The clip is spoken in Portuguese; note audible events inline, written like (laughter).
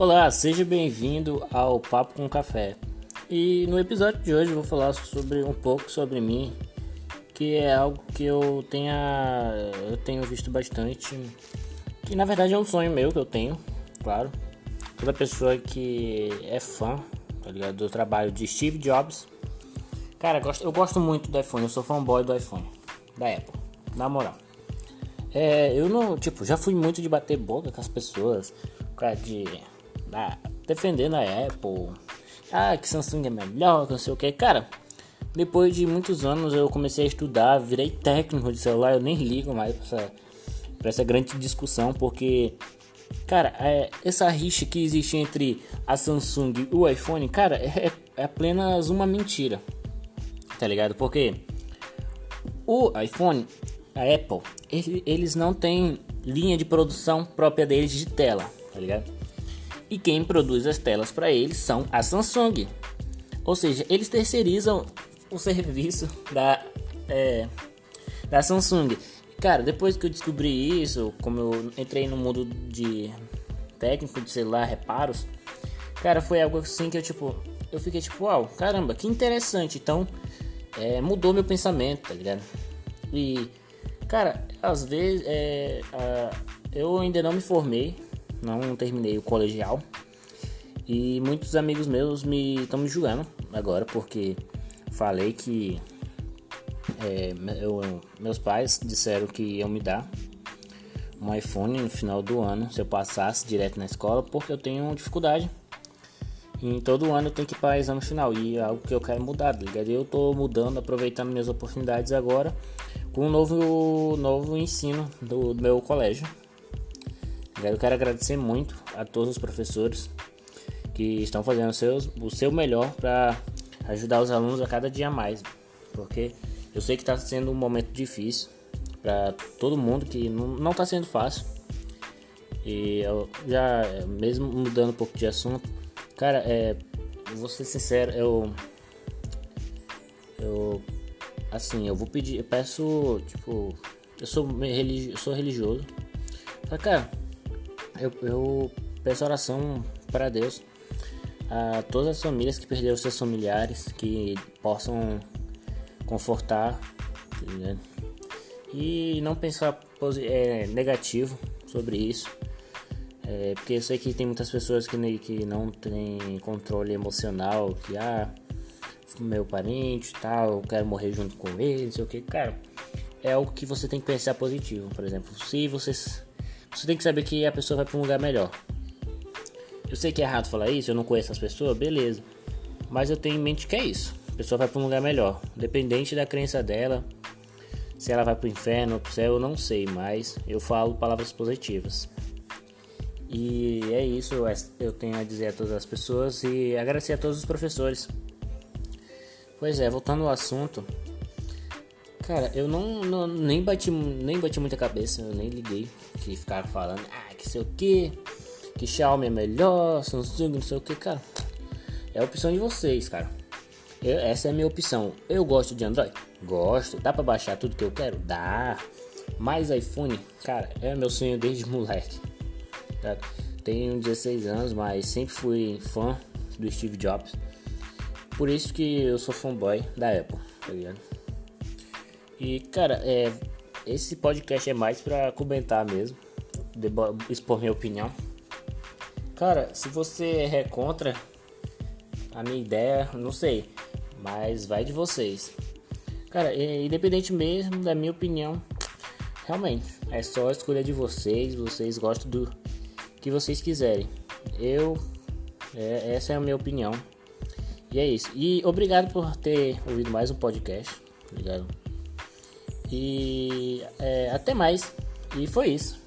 Olá, seja bem-vindo ao Papo com Café. E no episódio de hoje vou falar sobre um pouco sobre mim, que é algo que eu tenha eu tenho visto bastante, que na verdade é um sonho meu que eu tenho, claro. Toda pessoa que é fã, tá ligado, do trabalho de Steve Jobs. Cara, eu gosto muito do iPhone, eu sou fanboy do iPhone, da Apple, na moral. É, eu não, tipo, já fui muito de bater boca com as pessoas, cara, de ah, defendendo a Apple. Ah, que Samsung é melhor, que não sei o que. Cara, depois de muitos anos eu comecei a estudar, virei técnico de celular, eu nem ligo mais pra essa, pra essa grande discussão, porque, cara, é, essa rixa que existe entre a Samsung e o iPhone, cara, é, é apenas uma mentira, tá ligado? Porque o iPhone, a Apple, ele, eles não têm linha de produção própria deles de tela, tá ligado? E quem produz as telas para eles são a Samsung. Ou seja, eles terceirizam o serviço da, é, da Samsung. Cara, depois que eu descobri isso, como eu entrei no mundo de técnico de celular, reparos, cara, foi algo assim que eu tipo, eu fiquei tipo, uau, caramba, que interessante. Então, é, mudou meu pensamento, tá ligado? E, cara, às vezes, é, a, eu ainda não me formei, não terminei o colegial. E muitos amigos meus me estão me julgando agora porque falei que é, eu, meus pais disseram que iam me dar um iPhone no final do ano se eu passasse direto na escola porque eu tenho dificuldade. E todo ano eu tenho que ir para exame final e é algo que eu quero mudar, tá ligado? Eu tô mudando, aproveitando minhas oportunidades agora com um novo, novo ensino do, do meu colégio. Eu quero agradecer muito a todos os professores que estão fazendo o seu, o seu melhor para ajudar os alunos a cada dia mais, porque eu sei que está sendo um momento difícil para todo mundo, que não está sendo fácil. E eu já, mesmo mudando um pouco de assunto, cara, é, vou ser sincero, eu, eu, assim, eu vou pedir, eu peço, tipo, eu sou, religi, eu sou religioso, mas, cara, eu, eu peço oração para Deus a todas as famílias que perderam seus familiares, que possam confortar né? e não pensar é, negativo sobre isso. É, porque eu sei que tem muitas pessoas que, que não têm controle emocional, que ah, meu parente tal, eu quero morrer junto com ele, não sei o que, cara. É algo que você tem que pensar positivo, por exemplo. Se vocês você tem que saber que a pessoa vai para um lugar melhor. Eu sei que é errado falar isso, eu não conheço as pessoas, beleza. Mas eu tenho em mente que é isso. A pessoa vai para um lugar melhor. Dependente da crença dela, se ela vai para o inferno ou para o céu, eu não sei, mas eu falo palavras positivas. E é isso, eu tenho a dizer a todas as pessoas e agradecer a todos os professores. Pois é, voltando ao assunto, Cara, eu não, não, nem bati nem bati muita cabeça, eu nem liguei que ficaram falando, ah, que sei o que, que Xiaomi é melhor, Samsung, não sei o que, cara. É a opção de vocês, cara. Eu, essa é a minha opção. Eu gosto de Android? Gosto. Dá pra baixar tudo que eu quero? Dá. Mas iPhone, cara, é meu sonho desde (laughs) moleque. Tá? Tenho 16 anos, mas sempre fui fã do Steve Jobs. Por isso que eu sou fanboy da Apple, tá ligado? E cara, é, esse podcast é mais pra comentar mesmo, expor minha opinião. Cara, se você é contra a minha ideia, não sei, mas vai de vocês. Cara, independente mesmo da minha opinião, realmente é só a escolha de vocês. Vocês gostam do que vocês quiserem. Eu, é, essa é a minha opinião. E é isso. E obrigado por ter ouvido mais um podcast. Obrigado. E é, até mais. E foi isso.